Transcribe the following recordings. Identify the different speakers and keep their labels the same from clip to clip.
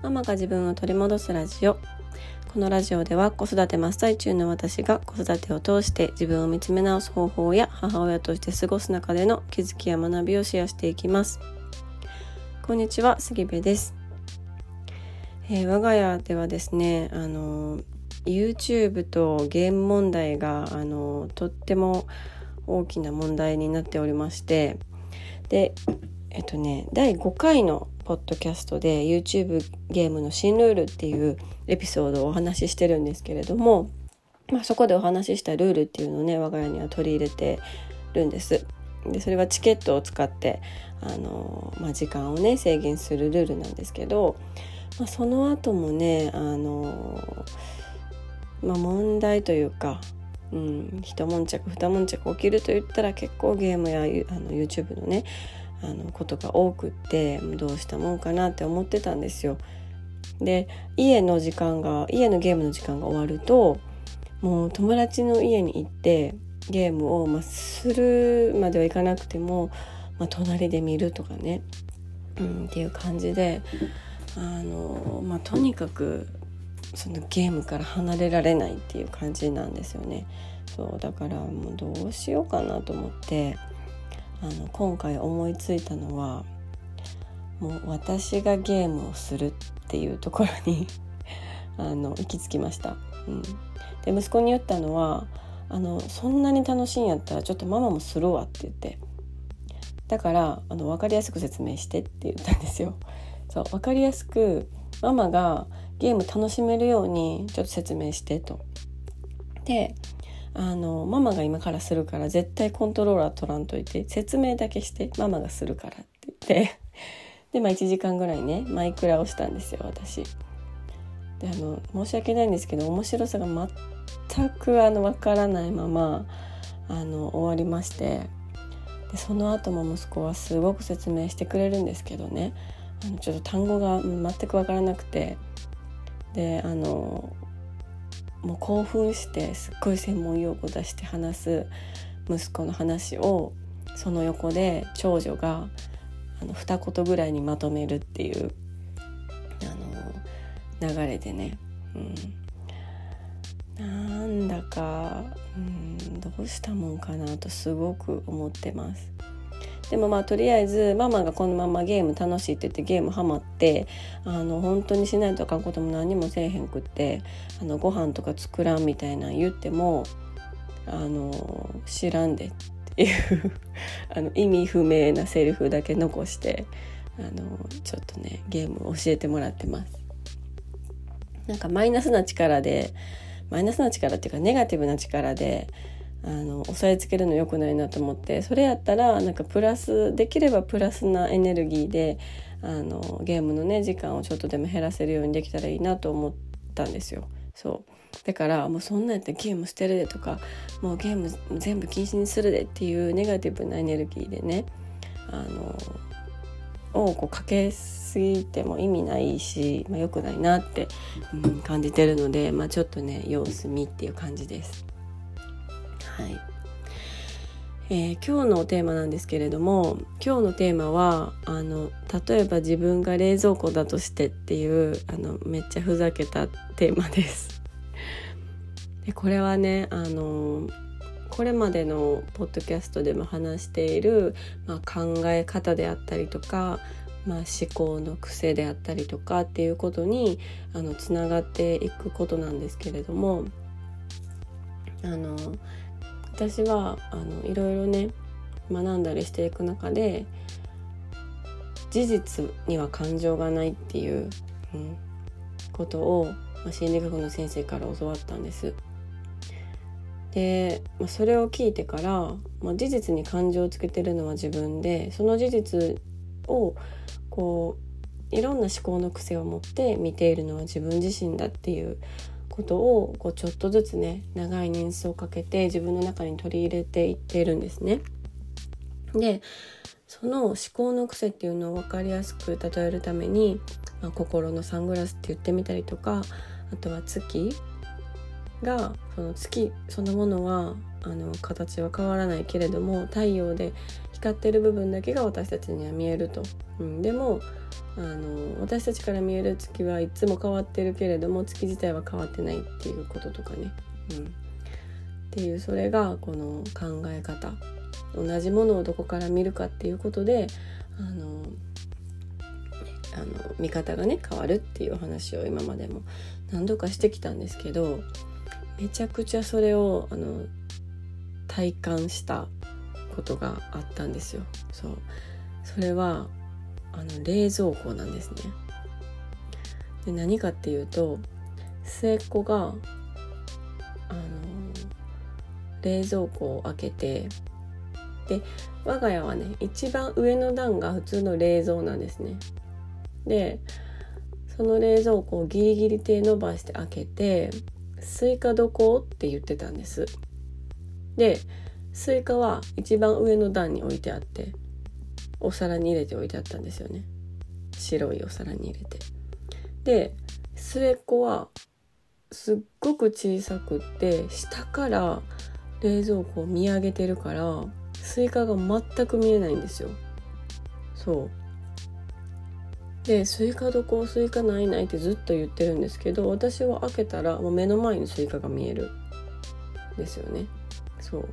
Speaker 1: ママが自分を取り戻すラジオ。このラジオでは子育て真っ最中の私が子育てを通して自分を見つめ直す方法や母親として過ごす中での気づきや学びをシェアしていきます。こんにちは杉部です、えー、我が家ではですねあの YouTube とゲーム問題があのとっても大きな問題になっておりまして。でえっとね第5回のポッドキャストで YouTube ゲームの新ルールっていうエピソードをお話ししてるんですけれども、まあ、そこでお話ししたルールっていうのをね我が家には取り入れてるんです。でそれはチケットを使ってあの、まあ、時間をね制限するルールなんですけど、まあ、その後もねあの、まあ、問題というかうん、一悶着二悶着起きると言ったら結構ゲームやあの YouTube のねあのことが多くってどうしたもんかなって思ってたんですよ。で家の時間が家のゲームの時間が終わるともう友達の家に行ってゲームを、まあ、するまではいかなくても、まあ、隣で見るとかね、うん、っていう感じであの、まあ、とにかくそのゲームから離れられないっていう感じなんですよね。そうだからもうどうしようかなと思ってあの今回思いついたのはもう私がゲームをするっていうところに あの行き着きました。うん、で息子に言ったのはあのそんなに楽しいんやったらちょっとママもするわって言ってだからあの分かりやすく説明してって言ったんですよ。そう分かりやすくママがゲーム楽しめるようにちょっと説明してと。であのママが今からするから絶対コントローラー取らんといて説明だけしてママがするからって言って。でまあ1時間ぐらいねマイクラをしたんですよ私。であの申し訳ないんですけど面白さが全くあの分からないままあの終わりまして。でその後も息子はすごく説明してくれるんですけどね。あのちょっと単語が全く分からなくて。であのもう興奮してすっごい専門用語出して話す息子の話をその横で長女があの二言ぐらいにまとめるっていうあの流れでね、うん、なんだか、うん、どうしたもんかなとすごく思ってます。でもまあとりあえずママがこのままゲーム楽しいって言ってゲームハマってあの本当にしないとあかんことも何もせえへんくってあのご飯とか作らんみたいなん言ってもあの知らんでっていう あの意味不明なセリフだけ残してあのちょっとねゲーム教えてもらってます。なんかマイナスな力でマイナスな力っていうかネガティブな力であの押さえつけるの良くないなと思ってそれやったらなんかプラスできればプラスなエネルギーであのゲームのね時間をちょっとでも減らせるようにできたらいいなと思ったんですよ。そうだからもうそんなんやってゲーム捨てるでとかもうゲーム全部禁止にするでっていうネガティブなエネルギーでねあのをこうかけすぎても意味ないし、まあ、良くないなって、うん、感じてるので、まあ、ちょっとね様子見っていう感じです。はいえー、今日のテーマなんですけれども今日のテーマはあの例えば自分が冷蔵庫だとしてっていうあのめっちゃふざけたテーマです。でこれはねあのこれまでのポッドキャストでも話している、まあ、考え方であったりとか、まあ、思考の癖であったりとかっていうことにあのつながっていくことなんですけれどもあの私はあのいろいろね学んだりしていく中で事実には感情がないっていう、うん、ことを、まあ、心理学の先生から教わったんです。で、まあ、それを聞いてから、まあ、事実に感情をつけてるのは自分でその事実をこういろんな思考の癖を持って見ているのは自分自身だっていうことをこうちょっとずつね長い年数をかけて自分の中に取り入れていっているんですね。でその思考の癖っていうのを分かりやすく例えるために、まあ、心のサングラスって言ってみたりとかあとは月がその月そのものはあの形は変わらないけれども太陽で光ってる部分だけが私たちには見えると、うん、でもあの私たちから見える月はいつも変わってるけれども月自体は変わってないっていうこととかね、うん、っていうそれがこの考え方。同じものをどこから見るかっていうことであのあの見方がね変わるっていうお話を今までも何度かしてきたんですけどめちゃくちゃそれをあの体感した。ことがあったんですよ。そうそれはあの冷蔵庫なんですね。で何かっていうと末っ子があの冷蔵庫を開けてで我が家はね一番上の段が普通の冷蔵なんですね。でその冷蔵庫をギリギリ手伸ばして開けて「スイカどこ?」って言ってたんです。でスイカは一番上の段に置いてあってお皿に入れて置いてあったんですよね。白いお皿に入れて。で末っ子はすっごく小さくって下から冷蔵庫を見上げてるからスイカが全く見えないんですよ。そう。でスイカどこスイカないないってずっと言ってるんですけど私は開けたらもう目の前にスイカが見えるですよね。そう。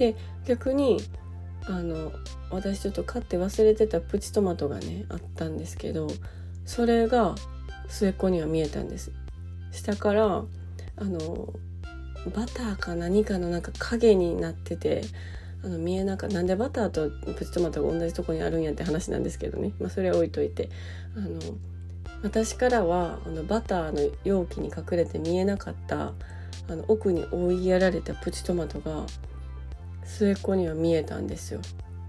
Speaker 1: で逆にあの私ちょっと買って忘れてたプチトマトがねあったんですけどそれが末っ子には見えたんです。下からあのバターか何かのなんか影になっててあの見えなかなんでバターとプチトマトが同じとこにあるんやって話なんですけどね、まあ、それは置いといてあの私からはあのバターの容器に隠れて見えなかったあの奥に追いやられたプチトマトが末っ子には見えたんですよ。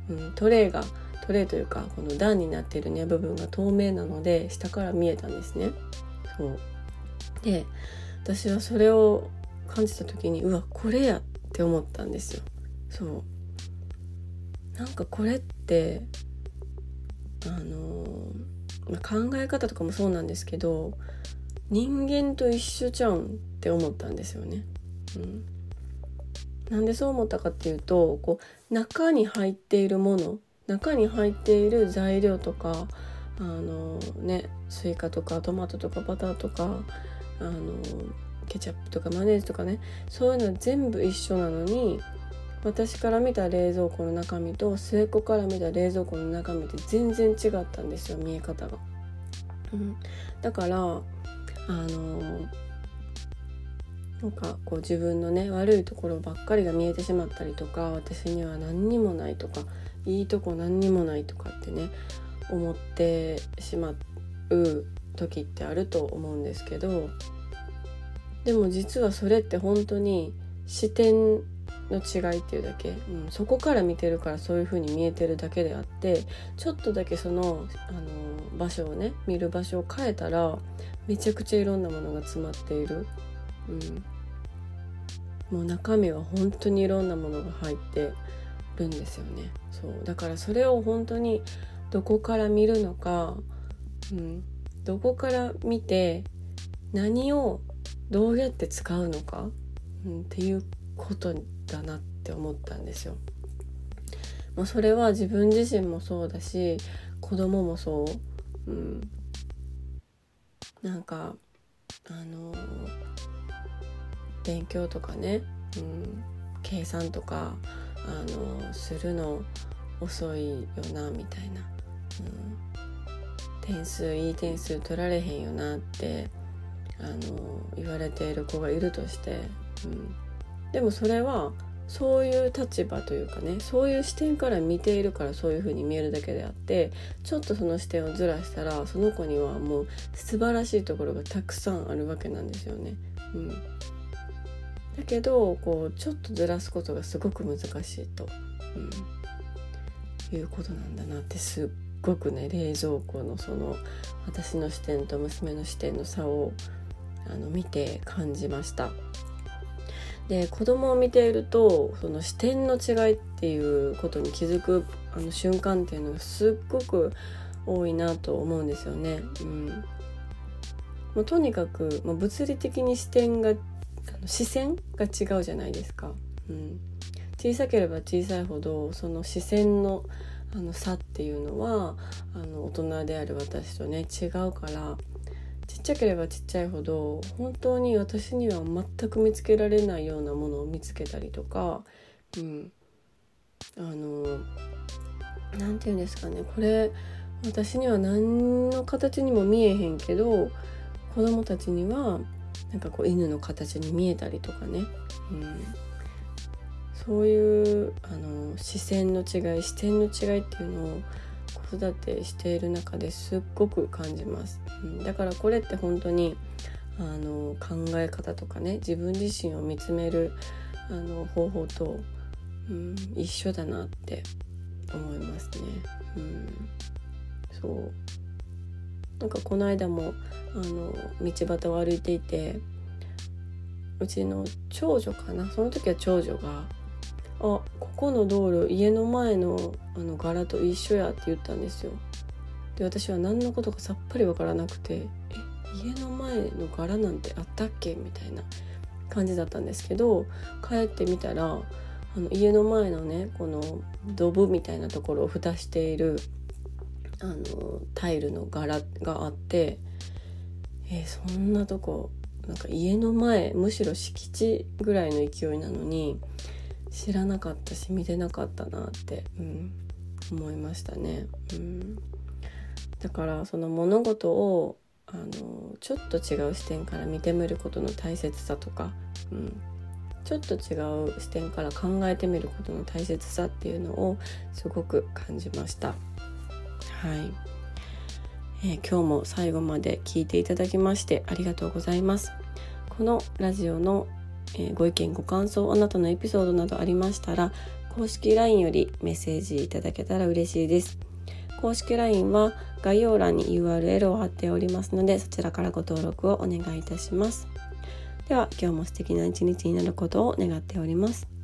Speaker 1: うん、トレイがトレイというかこの段になってるね部分が透明なので下から見えたんですね。そうで私はそれを感じた時にうわこれやって思ったんですよ。そうなんかこれってあのまあ、考え方とかもそうなんですけど人間と一緒ちゃんって思ったんですよね。うん、なんでそう思ったかっていうとこう中に入っているもの中に入っている材料とかあのねスイカとかトマトとかバターとかあのケチャップとかマヨネーズとかねそういうの全部一緒なのに私から見た冷蔵庫の中身と末っ子から見た冷蔵庫の中身って全然違ったんですよ見え方が。うん、だからあのなんかこう自分のね悪いところばっかりが見えてしまったりとか私には何にもないとかいいとこ何にもないとかってね思ってしまう時ってあると思うんですけどでも実はそれって本当に視点の違いっていうだけ、うん、そこから見てるからそういう風に見えてるだけであってちょっとだけそのあの場所をね見る場所を変えたらめちゃくちゃいろんなものが詰まっている。うん。もう中身は本当にいろんなものが入ってるんですよね。そう。だからそれを本当にどこから見るのか、うん、どこから見て何をどうやって使うのか、うん、っていうことだなって思ったんですよ。もうそれは自分自身もそうだし子供もそう、うん、なんかあのー勉強とかね、うん、計算とかあのするの遅いよなみたいな、うん、点数いい点数取られへんよなってあの言われている子がいるとして、うん、でもそれはそういう立場というかねそういう視点から見ているからそういう風に見えるだけであってちょっとその視点をずらしたらその子にはもう素晴らしいところがたくさんあるわけなんですよね。うん、だけどこうちょっとずらすことがすごく難しいと、うん、いうことなんだなってすっごくね冷蔵庫のその私の視点と娘の視点の差をあの見て感じました。で子供を見ているとその視点の違いっていうことに気づくあの瞬間っていうのがすっごく多いなと思うんですよね。うん、もうとにかくもう物理的に視点が視線が違うじゃないですか。うん、小さければ小さいほどその視線のあの差っていうのはあの大人である私とね違うからちっちゃければちっちゃいほど本当に私には全く見つけられないようなものを見つけたりとか、うん、あの何て言うんですかね。これ私には何の形にも見えへんけど子供たちにはなんかこう犬の形に見えたりとかね、うん、そういうあの視線の違い視点の違いっていうのを子育てしている中ですっごく感じます、うん、だからこれって本当にあの考え方とかね自分自身を見つめるあの方法と、うん、一緒だなって思いますね。うん、そう。なんかこの間もあの道端を歩いていてうちの長女かなその時は長女が「あここの道路家の前のあの柄と一緒や」って言ったんですよ。で私は何のことかさっぱり分からなくて「え家の前の柄なんてあったっけ?」みたいな感じだったんですけど帰ってみたらあの家の前のねこのドブみたいなところを蓋しているあのタイルの柄があってえー、そんなとこなんか家の前むしろ敷地ぐらいの勢いなのに知らなかったし見てなかったなって、うん、思いましたね。うん、だからその物事をあのちょっと違う視点から見てみることの大切さとか、うん、ちょっと違う視点から考えてみることの大切さっていうのをすごく感じました。はい、えー、今日も最後まで聞いていただきましてありがとうございます。このラジオの、えー、ご意見ご感想あなたのエピソードなどありましたら公式 LINE よりメッセージいただけたら嬉しいです。公式 LINE は概要欄に URL を貼っておりますのでそちらからご登録をお願いいたします。では今日も素敵な一日になることを願っております。